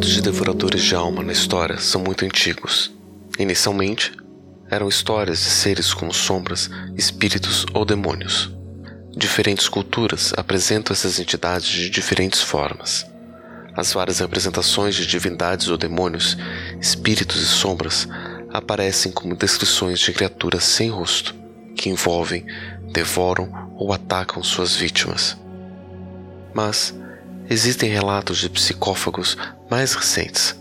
relatos de devoradores de alma na história são muito antigos. Inicialmente, eram histórias de seres como sombras, espíritos ou demônios. Diferentes culturas apresentam essas entidades de diferentes formas. As várias representações de divindades ou demônios, espíritos e sombras aparecem como descrições de criaturas sem rosto, que envolvem, devoram ou atacam suas vítimas. Mas existem relatos de psicófagos mais recentes,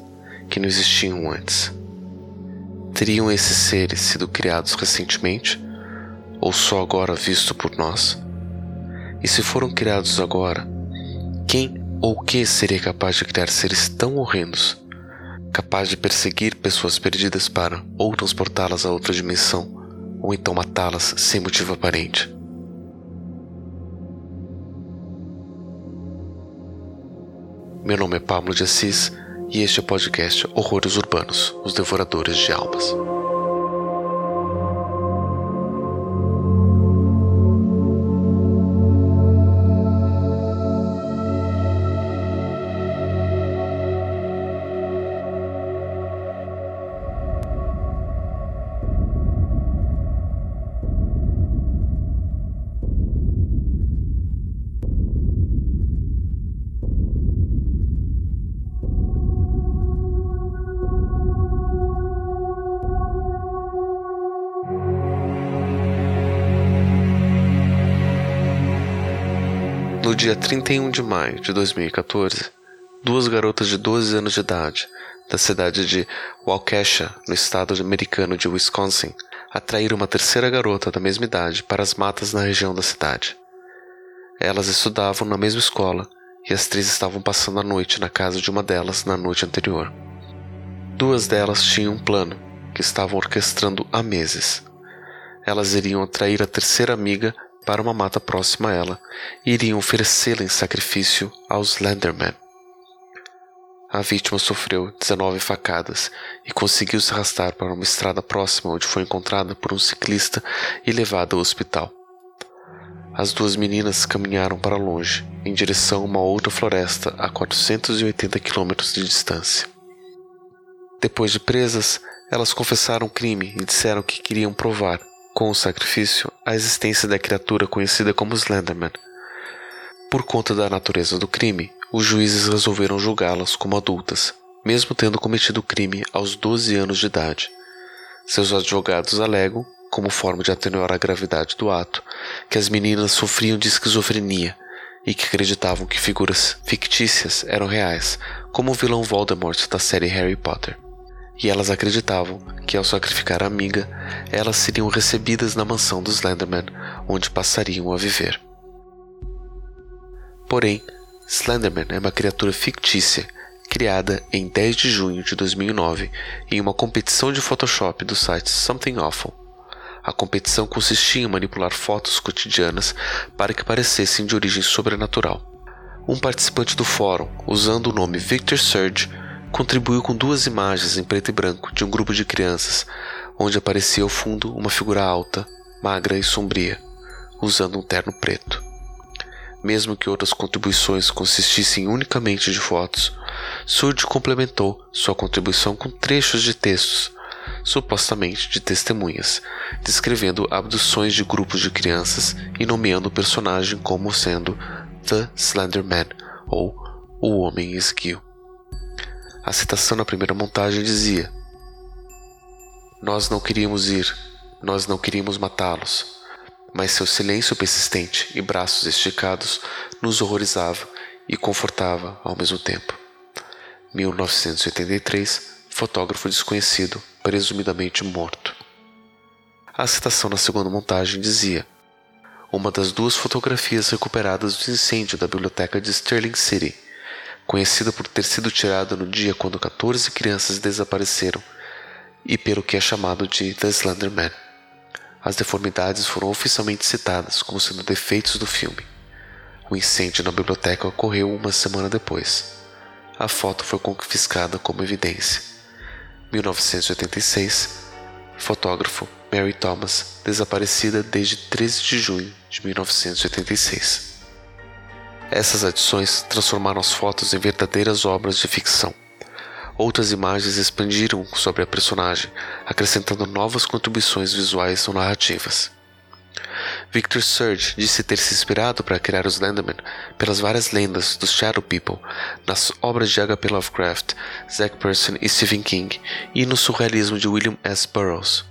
que não existiam antes. Teriam esses seres sido criados recentemente ou só agora visto por nós? E se foram criados agora, quem ou que seria capaz de criar seres tão horrendos, capaz de perseguir pessoas perdidas para ou transportá-las a outra dimensão, ou então matá-las sem motivo aparente? Meu nome é Pablo de Assis e este é o podcast Horrores Urbanos Os Devoradores de Almas. No dia 31 de maio de 2014, duas garotas de 12 anos de idade, da cidade de Waukesha, no estado americano de Wisconsin, atraíram uma terceira garota da mesma idade para as matas na região da cidade. Elas estudavam na mesma escola e as três estavam passando a noite na casa de uma delas na noite anterior. Duas delas tinham um plano que estavam orquestrando há meses. Elas iriam atrair a terceira amiga para uma mata próxima a ela e iriam oferecê-la em sacrifício aos Slenderman. A vítima sofreu 19 facadas e conseguiu se arrastar para uma estrada próxima onde foi encontrada por um ciclista e levada ao hospital. As duas meninas caminharam para longe, em direção a uma outra floresta a 480 quilômetros de distância. Depois de presas, elas confessaram o crime e disseram que queriam provar com o sacrifício a existência da criatura conhecida como Slenderman. Por conta da natureza do crime, os juízes resolveram julgá-las como adultas, mesmo tendo cometido o crime aos 12 anos de idade. Seus advogados alegam, como forma de atenuar a gravidade do ato, que as meninas sofriam de esquizofrenia e que acreditavam que figuras fictícias eram reais, como o vilão Voldemort da série Harry Potter e elas acreditavam que ao sacrificar a amiga, elas seriam recebidas na mansão dos Slenderman, onde passariam a viver. Porém, Slenderman é uma criatura fictícia criada em 10 de junho de 2009 em uma competição de Photoshop do site Something Awful. A competição consistia em manipular fotos cotidianas para que parecessem de origem sobrenatural. Um participante do fórum, usando o nome Victor Surge, contribuiu com duas imagens em preto e branco de um grupo de crianças, onde aparecia ao fundo uma figura alta, magra e sombria, usando um terno preto. Mesmo que outras contribuições consistissem unicamente de fotos, Surge complementou sua contribuição com trechos de textos, supostamente de testemunhas, descrevendo abduções de grupos de crianças e nomeando o personagem como sendo The Slender Man ou o Homem Esguio. A citação na primeira montagem dizia: Nós não queríamos ir, nós não queríamos matá-los, mas seu silêncio persistente e braços esticados nos horrorizava e confortava ao mesmo tempo. 1983, fotógrafo desconhecido, presumidamente morto. A citação na segunda montagem dizia: Uma das duas fotografias recuperadas do incêndio da biblioteca de Sterling City conhecida por ter sido tirada no dia quando 14 crianças desapareceram e pelo que é chamado de The Slender Man. As deformidades foram oficialmente citadas como sendo defeitos do filme. O incêndio na biblioteca ocorreu uma semana depois. A foto foi confiscada como evidência. 1986 Fotógrafo Mary Thomas, desaparecida desde 13 de junho de 1986. Essas adições transformaram as fotos em verdadeiras obras de ficção. Outras imagens expandiram sobre a personagem, acrescentando novas contribuições visuais ou narrativas. Victor Surge disse ter se inspirado para criar os Slenderman pelas várias lendas dos Shadow People nas obras de H.P. Lovecraft, Zack Person e Stephen King e no surrealismo de William S. Burroughs.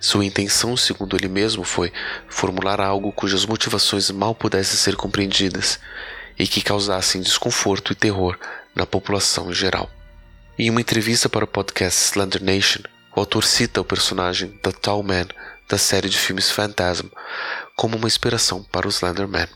Sua intenção, segundo ele mesmo, foi formular algo cujas motivações mal pudessem ser compreendidas e que causassem desconforto e terror na população em geral. Em uma entrevista para o podcast Slender Nation, o autor cita o personagem The Tall Man da série de filmes Phantasm como uma inspiração para o Slender Man.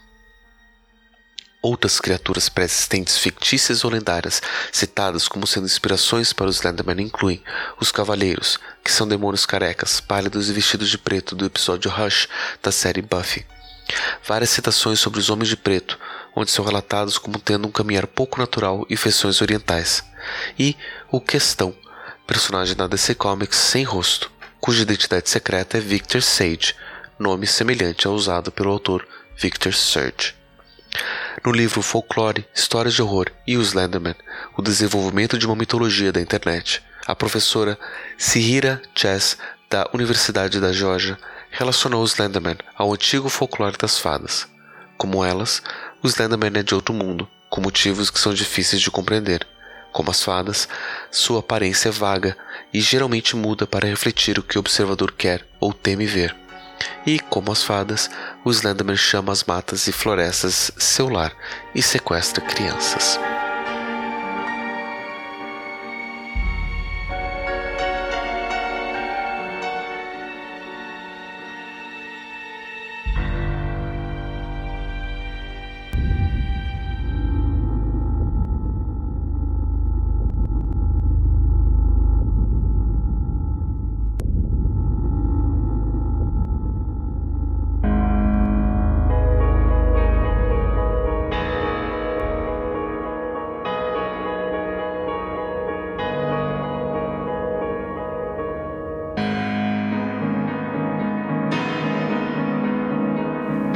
Outras criaturas pré-existentes fictícias ou lendárias citadas como sendo inspirações para os Slenderman incluem os Cavaleiros, que são demônios carecas, pálidos e vestidos de preto do episódio Rush da série Buffy. Várias citações sobre os Homens de Preto, onde são relatados como tendo um caminhar pouco natural e feições orientais. E o Questão, personagem da DC Comics sem rosto, cuja identidade secreta é Victor Sage, nome semelhante ao usado pelo autor Victor Surge. No livro Folklore, Histórias de Horror e o Slenderman, o desenvolvimento de uma mitologia da internet, a professora Sihira Chess, da Universidade da Geórgia, relacionou o Slenderman ao antigo folclore das fadas. Como elas, o Slenderman é de outro mundo, com motivos que são difíceis de compreender. Como as fadas, sua aparência é vaga e geralmente muda para refletir o que o observador quer ou teme ver. E, como as fadas, o Slenderman chama as matas e florestas seu lar e sequestra crianças.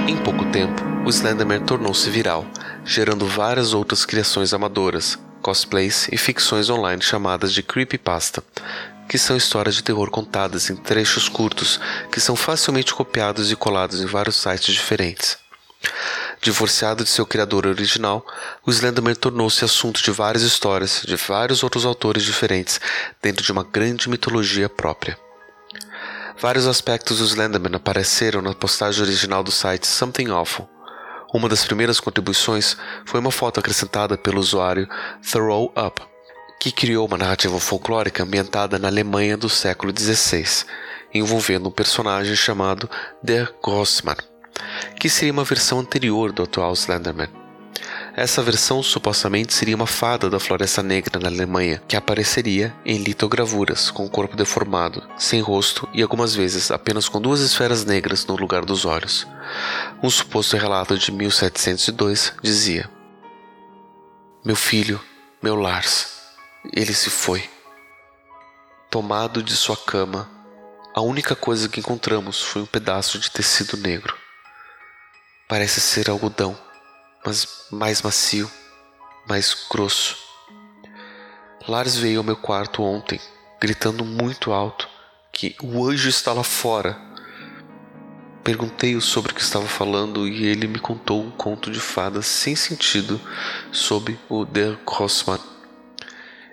Em pouco tempo, o Slenderman tornou-se viral, gerando várias outras criações amadoras, cosplays e ficções online chamadas de creepypasta, que são histórias de terror contadas em trechos curtos que são facilmente copiados e colados em vários sites diferentes. Divorciado de seu criador original, o Slenderman tornou-se assunto de várias histórias de vários outros autores diferentes dentro de uma grande mitologia própria. Vários aspectos do Slenderman apareceram na postagem original do site Something Awful. Uma das primeiras contribuições foi uma foto acrescentada pelo usuário Throw Up, que criou uma narrativa folclórica ambientada na Alemanha do século XVI, envolvendo um personagem chamado Der Grossmann, que seria uma versão anterior do atual Slenderman. Essa versão supostamente seria uma fada da Floresta Negra na Alemanha, que apareceria em litogravuras, com o corpo deformado, sem rosto e algumas vezes apenas com duas esferas negras no lugar dos olhos. Um suposto relato de 1702 dizia: Meu filho, meu Lars, ele se foi. Tomado de sua cama, a única coisa que encontramos foi um pedaço de tecido negro. Parece ser algodão mas mais macio, mais grosso. Lars veio ao meu quarto ontem, gritando muito alto que o anjo está lá fora. Perguntei-o sobre o que estava falando e ele me contou um conto de fadas sem sentido sobre o Der Grossmann.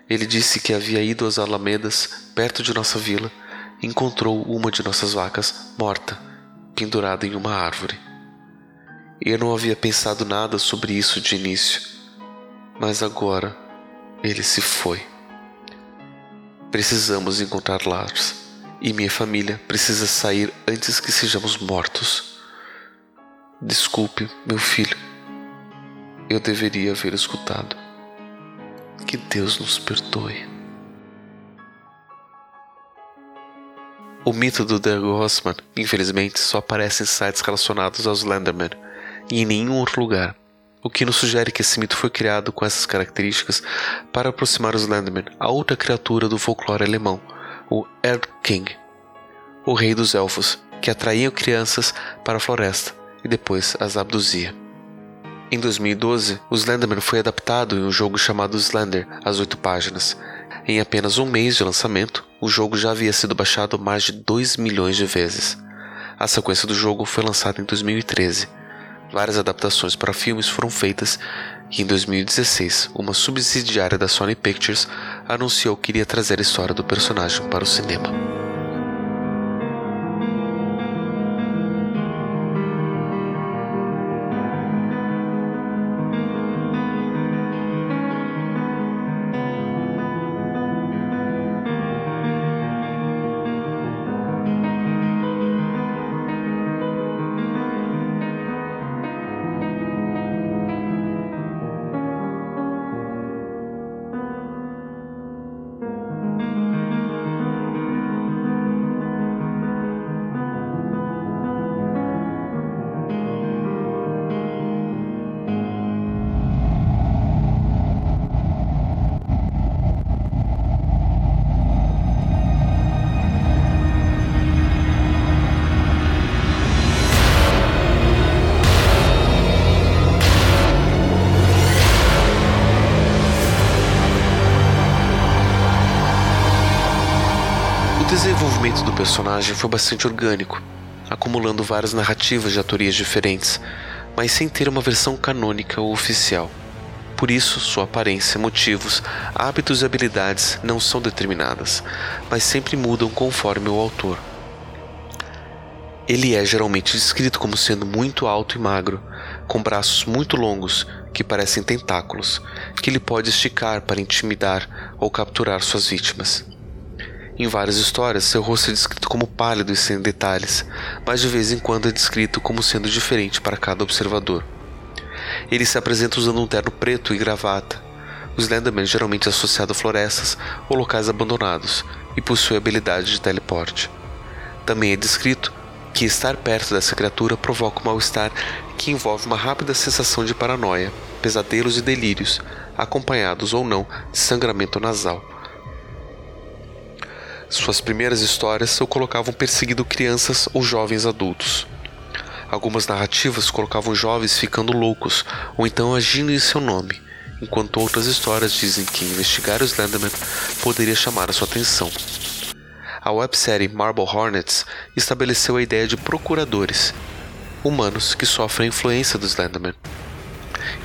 Ele disse que havia ido às alamedas perto de nossa vila e encontrou uma de nossas vacas morta, pendurada em uma árvore. Eu não havia pensado nada sobre isso de início, mas agora ele se foi. Precisamos encontrar Lars e minha família precisa sair antes que sejamos mortos. Desculpe, meu filho. Eu deveria haver escutado. Que Deus nos perdoe. O mito do Der Grossman, infelizmente, só aparece em sites relacionados aos Slenderman e em nenhum outro lugar, o que nos sugere que esse mito foi criado com essas características para aproximar os Slenderman a outra criatura do folclore alemão, o King, o rei dos elfos, que atraía crianças para a floresta e depois as abduzia. Em 2012, o Slenderman foi adaptado em um jogo chamado Slender, às oito páginas, Em apenas um mês de lançamento, o jogo já havia sido baixado mais de 2 milhões de vezes. A sequência do jogo foi lançada em 2013. Várias adaptações para filmes foram feitas e em 2016, uma subsidiária da Sony Pictures anunciou que iria trazer a história do personagem para o cinema. Do personagem foi bastante orgânico, acumulando várias narrativas de autorias diferentes, mas sem ter uma versão canônica ou oficial. Por isso, sua aparência, motivos, hábitos e habilidades não são determinadas, mas sempre mudam conforme o autor. Ele é geralmente descrito como sendo muito alto e magro, com braços muito longos que parecem tentáculos, que ele pode esticar para intimidar ou capturar suas vítimas. Em várias histórias, seu rosto é descrito como pálido e sem detalhes, mas de vez em quando é descrito como sendo diferente para cada observador. Ele se apresenta usando um terno preto e gravata. O Slenderman é geralmente associado a florestas ou locais abandonados e possui habilidade de teleporte. Também é descrito que estar perto dessa criatura provoca um mal-estar que envolve uma rápida sensação de paranoia, pesadelos e delírios, acompanhados ou não de sangramento nasal. Suas primeiras histórias eu colocavam perseguindo crianças ou jovens adultos. Algumas narrativas colocavam jovens ficando loucos ou então agindo em seu nome, enquanto outras histórias dizem que investigar o Slenderman poderia chamar a sua atenção. A websérie Marble Hornets estabeleceu a ideia de procuradores, humanos que sofrem a influência do Slenderman.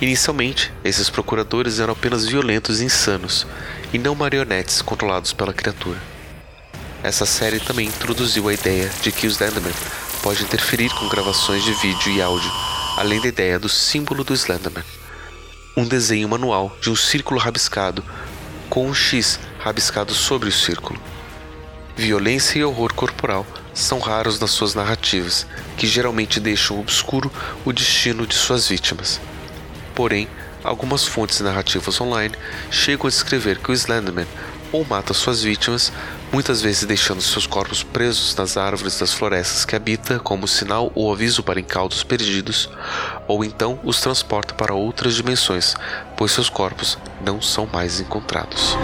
Inicialmente, esses procuradores eram apenas violentos e insanos, e não marionetes controlados pela criatura. Essa série também introduziu a ideia de que o Slenderman pode interferir com gravações de vídeo e áudio, além da ideia do símbolo do Slenderman. Um desenho manual de um círculo rabiscado, com um X rabiscado sobre o círculo. Violência e horror corporal são raros nas suas narrativas, que geralmente deixam obscuro o destino de suas vítimas. Porém, algumas fontes narrativas online chegam a descrever que o Slenderman ou mata suas vítimas, muitas vezes deixando seus corpos presos nas árvores das florestas que habita como sinal ou aviso para incautos perdidos, ou então os transporta para outras dimensões, pois seus corpos não são mais encontrados.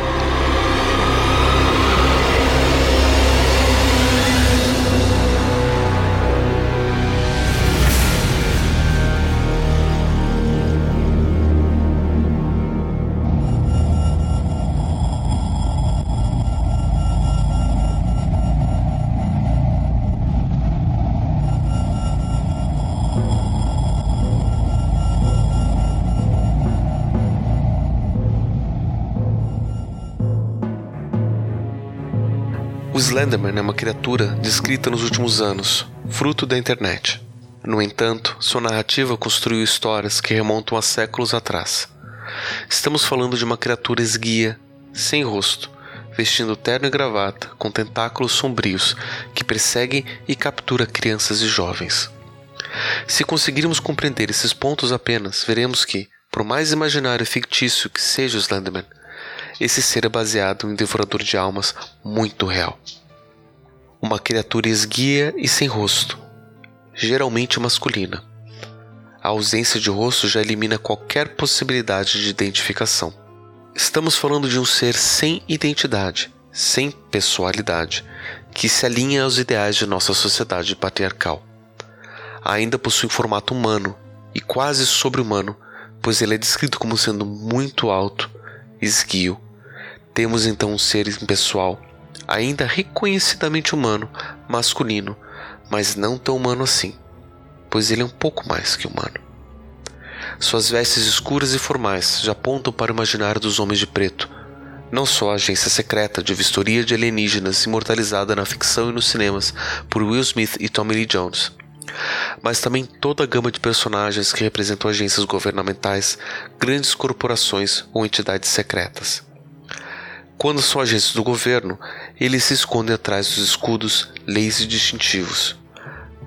Slenderman é uma criatura descrita nos últimos anos, fruto da internet. No entanto, sua narrativa construiu histórias que remontam a séculos atrás. Estamos falando de uma criatura esguia, sem rosto, vestindo terno e gravata, com tentáculos sombrios, que persegue e captura crianças e jovens. Se conseguirmos compreender esses pontos apenas, veremos que, por mais imaginário e fictício que seja o Slenderman, esse ser é baseado em um devorador de almas muito real. Uma criatura esguia e sem rosto, geralmente masculina. A ausência de rosto já elimina qualquer possibilidade de identificação. Estamos falando de um ser sem identidade, sem pessoalidade, que se alinha aos ideais de nossa sociedade patriarcal. Ainda possui formato humano e quase sobre-humano, pois ele é descrito como sendo muito alto, esguio Temos então um ser impessoal, ainda reconhecidamente humano, masculino, mas não tão humano assim, pois ele é um pouco mais que humano. Suas vestes escuras e formais já apontam para o imaginário dos homens de preto, não só a agência secreta de vistoria de alienígenas imortalizada na ficção e nos cinemas por Will Smith e Tommy Lee Jones, mas também toda a gama de personagens que representam agências governamentais, grandes corporações ou entidades secretas. Quando são agentes do governo, eles se escondem atrás dos escudos, leis e distintivos.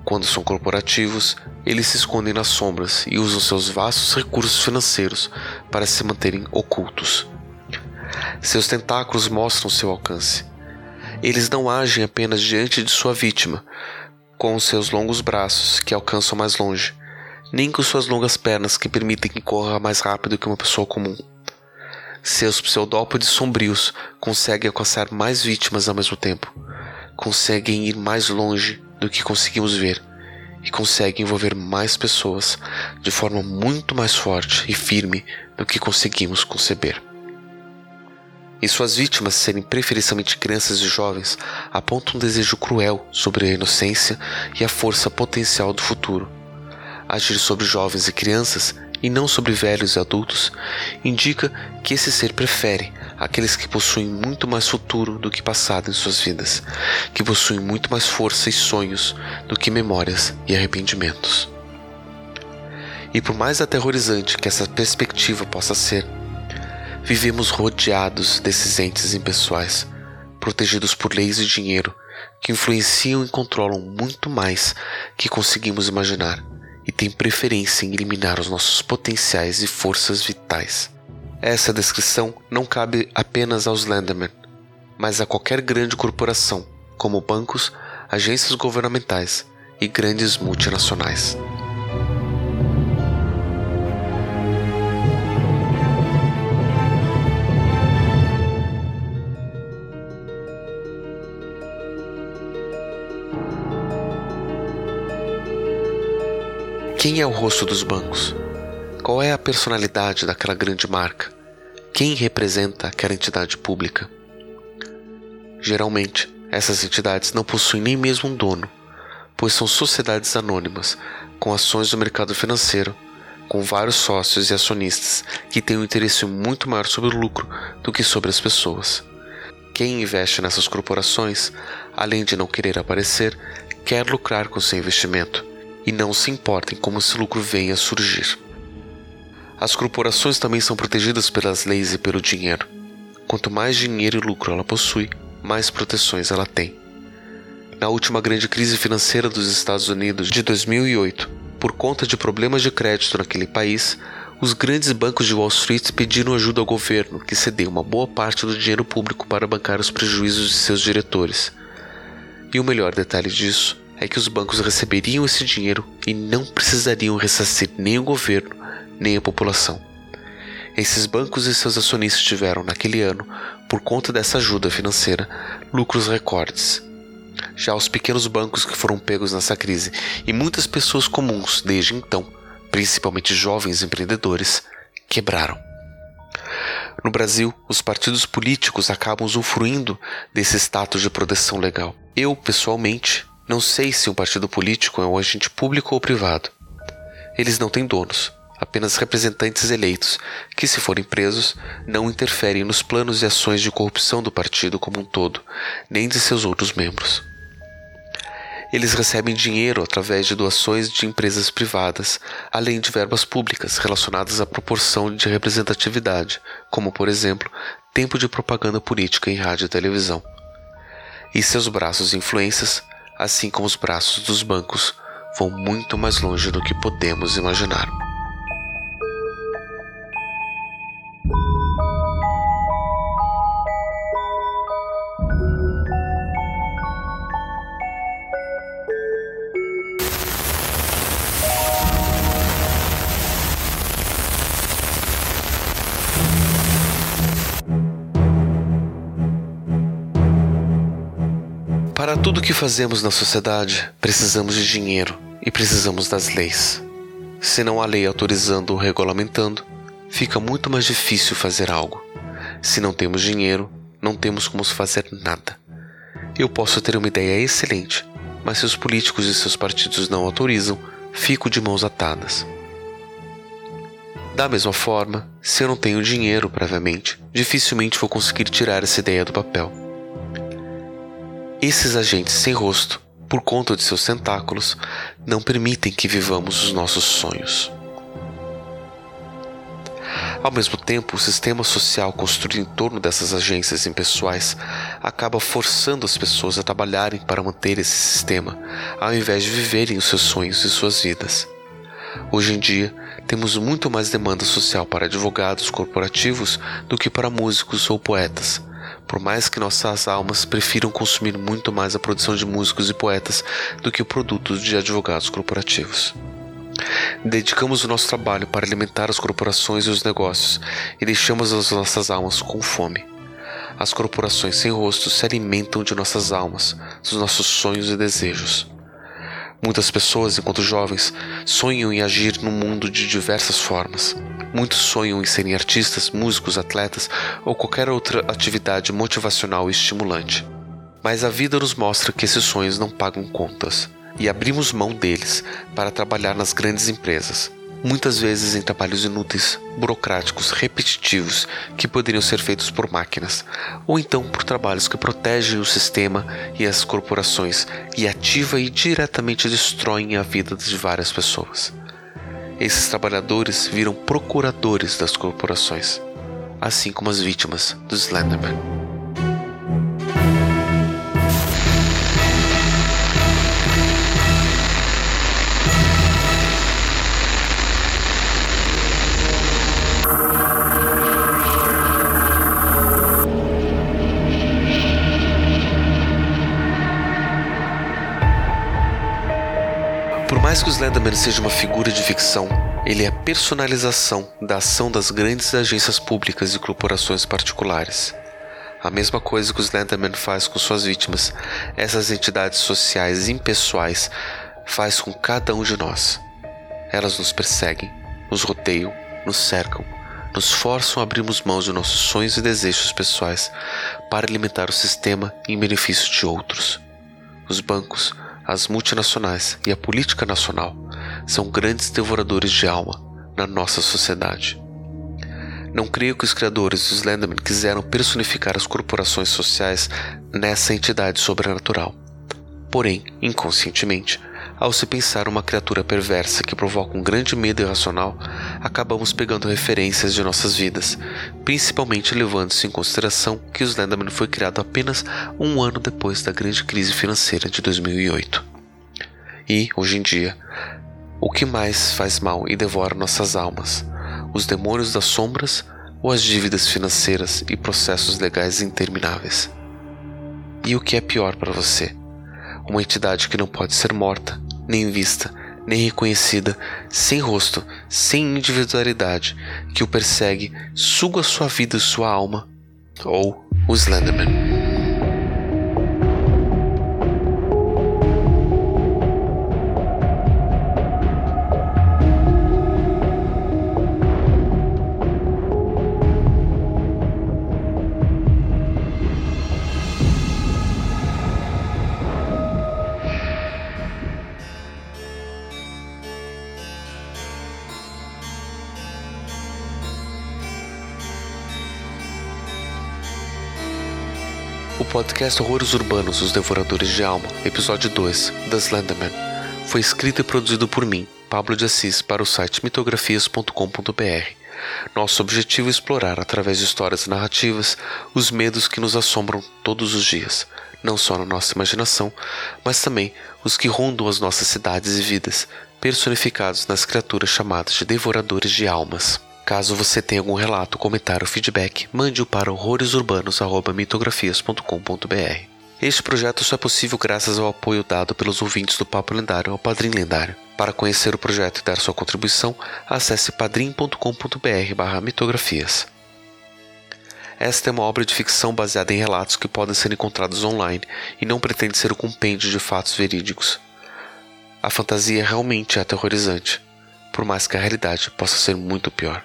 Quando são corporativos, eles se escondem nas sombras e usam seus vastos recursos financeiros para se manterem ocultos. Seus tentáculos mostram seu alcance. Eles não agem apenas diante de sua vítima, com seus longos braços que alcançam mais longe, nem com suas longas pernas que permitem que corra mais rápido que uma pessoa comum. Seus pseudópodes sombrios conseguem alcançar mais vítimas ao mesmo tempo, conseguem ir mais longe do que conseguimos ver e conseguem envolver mais pessoas de forma muito mais forte e firme do que conseguimos conceber. E suas vítimas serem preferencialmente crianças e jovens apontam um desejo cruel sobre a inocência e a força potencial do futuro. Agir sobre jovens e crianças e não sobre velhos e adultos, indica que esse ser prefere aqueles que possuem muito mais futuro do que passado em suas vidas, que possuem muito mais força e sonhos do que memórias e arrependimentos. E por mais aterrorizante que essa perspectiva possa ser, vivemos rodeados desses entes impessoais, protegidos por leis e dinheiro que influenciam e controlam muito mais que conseguimos imaginar e tem preferência em eliminar os nossos potenciais e forças vitais. Essa descrição não cabe apenas aos Landerman, mas a qualquer grande corporação, como bancos, agências governamentais e grandes multinacionais. Quem é o rosto dos bancos? Qual é a personalidade daquela grande marca? Quem representa aquela entidade pública? Geralmente, essas entidades não possuem nem mesmo um dono, pois são sociedades anônimas, com ações do mercado financeiro, com vários sócios e acionistas que têm um interesse muito maior sobre o lucro do que sobre as pessoas. Quem investe nessas corporações, além de não querer aparecer, quer lucrar com seu investimento e não se importem como esse lucro venha a surgir. As corporações também são protegidas pelas leis e pelo dinheiro. Quanto mais dinheiro e lucro ela possui, mais proteções ela tem. Na última grande crise financeira dos Estados Unidos de 2008, por conta de problemas de crédito naquele país, os grandes bancos de Wall Street pediram ajuda ao governo, que cedeu uma boa parte do dinheiro público para bancar os prejuízos de seus diretores. E o melhor detalhe disso é que os bancos receberiam esse dinheiro e não precisariam ressarcir nem o governo nem a população. Esses bancos e seus acionistas tiveram, naquele ano, por conta dessa ajuda financeira, lucros recordes. Já os pequenos bancos que foram pegos nessa crise e muitas pessoas comuns desde então, principalmente jovens empreendedores, quebraram. No Brasil, os partidos políticos acabam usufruindo desse status de proteção legal. Eu, pessoalmente, não sei se um partido político é um agente público ou privado. Eles não têm donos, apenas representantes eleitos, que, se forem presos, não interferem nos planos e ações de corrupção do partido como um todo, nem de seus outros membros. Eles recebem dinheiro através de doações de empresas privadas, além de verbas públicas relacionadas à proporção de representatividade, como, por exemplo, tempo de propaganda política em rádio e televisão. E seus braços e influências assim como os braços dos bancos, vão muito mais longe do que podemos imaginar. Tudo que fazemos na sociedade, precisamos de dinheiro e precisamos das leis. Se não há lei autorizando ou regulamentando, fica muito mais difícil fazer algo. Se não temos dinheiro, não temos como fazer nada. Eu posso ter uma ideia excelente, mas se os políticos e seus partidos não autorizam, fico de mãos atadas. Da mesma forma, se eu não tenho dinheiro previamente, dificilmente vou conseguir tirar essa ideia do papel. Esses agentes sem rosto, por conta de seus tentáculos, não permitem que vivamos os nossos sonhos. Ao mesmo tempo, o sistema social construído em torno dessas agências impessoais acaba forçando as pessoas a trabalharem para manter esse sistema, ao invés de viverem os seus sonhos e suas vidas. Hoje em dia, temos muito mais demanda social para advogados corporativos do que para músicos ou poetas. Por mais que nossas almas prefiram consumir muito mais a produção de músicos e poetas do que o produto de advogados corporativos. Dedicamos o nosso trabalho para alimentar as corporações e os negócios e deixamos as nossas almas com fome. As corporações sem rosto se alimentam de nossas almas, dos nossos sonhos e desejos. Muitas pessoas, enquanto jovens, sonham em agir no mundo de diversas formas. Muitos sonham em serem artistas, músicos, atletas ou qualquer outra atividade motivacional e estimulante. Mas a vida nos mostra que esses sonhos não pagam contas e abrimos mão deles para trabalhar nas grandes empresas, muitas vezes em trabalhos inúteis, burocráticos, repetitivos, que poderiam ser feitos por máquinas, ou então por trabalhos que protegem o sistema e as corporações e ativa e diretamente destroem a vida de várias pessoas. Esses trabalhadores viram procuradores das corporações, assim como as vítimas do Slenderman. Mais que o Slenderman seja uma figura de ficção, ele é a personalização da ação das grandes agências públicas e corporações particulares. A mesma coisa que o Slenderman faz com suas vítimas, essas entidades sociais impessoais faz com cada um de nós. Elas nos perseguem, nos rodeiam, nos cercam, nos forçam a abrirmos mãos de nossos sonhos e desejos pessoais para alimentar o sistema em benefício de outros. Os bancos, as multinacionais e a política nacional são grandes devoradores de alma na nossa sociedade. Não creio que os criadores do Slenderman quiseram personificar as corporações sociais nessa entidade sobrenatural. Porém, inconscientemente, ao se pensar uma criatura perversa que provoca um grande medo irracional, acabamos pegando referências de nossas vidas, principalmente levando-se em consideração que o Slenderman foi criado apenas um ano depois da grande crise financeira de 2008. E, hoje em dia, o que mais faz mal e devora nossas almas? Os demônios das sombras ou as dívidas financeiras e processos legais intermináveis? E o que é pior para você? Uma entidade que não pode ser morta, nem vista, nem reconhecida, sem rosto, sem individualidade, que o persegue, suga sua vida e sua alma, ou o Slenderman. Podcast Horrores Urbanos Os Devoradores de Alma, episódio 2, The Slenderman, foi escrito e produzido por mim, Pablo de Assis, para o site mitografias.com.br. Nosso objetivo é explorar, através de histórias narrativas, os medos que nos assombram todos os dias, não só na nossa imaginação, mas também os que rondam as nossas cidades e vidas, personificados nas criaturas chamadas de devoradores de almas. Caso você tenha algum relato, comentário ou feedback, mande-o para horroresurbanos.mitografias.com.br. Este projeto só é possível graças ao apoio dado pelos ouvintes do Papo Lendário ao Padrim Lendário. Para conhecer o projeto e dar sua contribuição, acesse padrim.com.br mitografias. Esta é uma obra de ficção baseada em relatos que podem ser encontrados online e não pretende ser um compêndio de fatos verídicos. A fantasia realmente é aterrorizante, por mais que a realidade possa ser muito pior.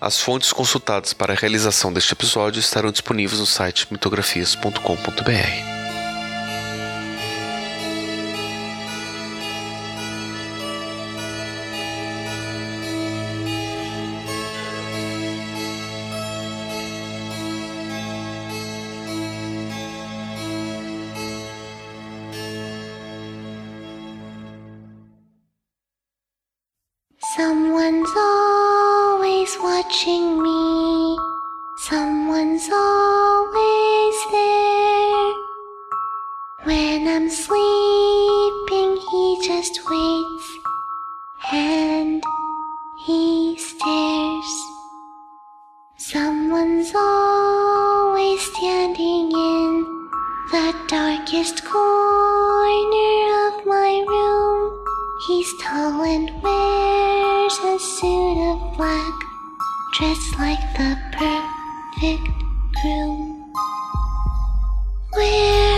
As fontes consultadas para a realização deste episódio estarão disponíveis no site mitografias.com.br. It's like the perfect room where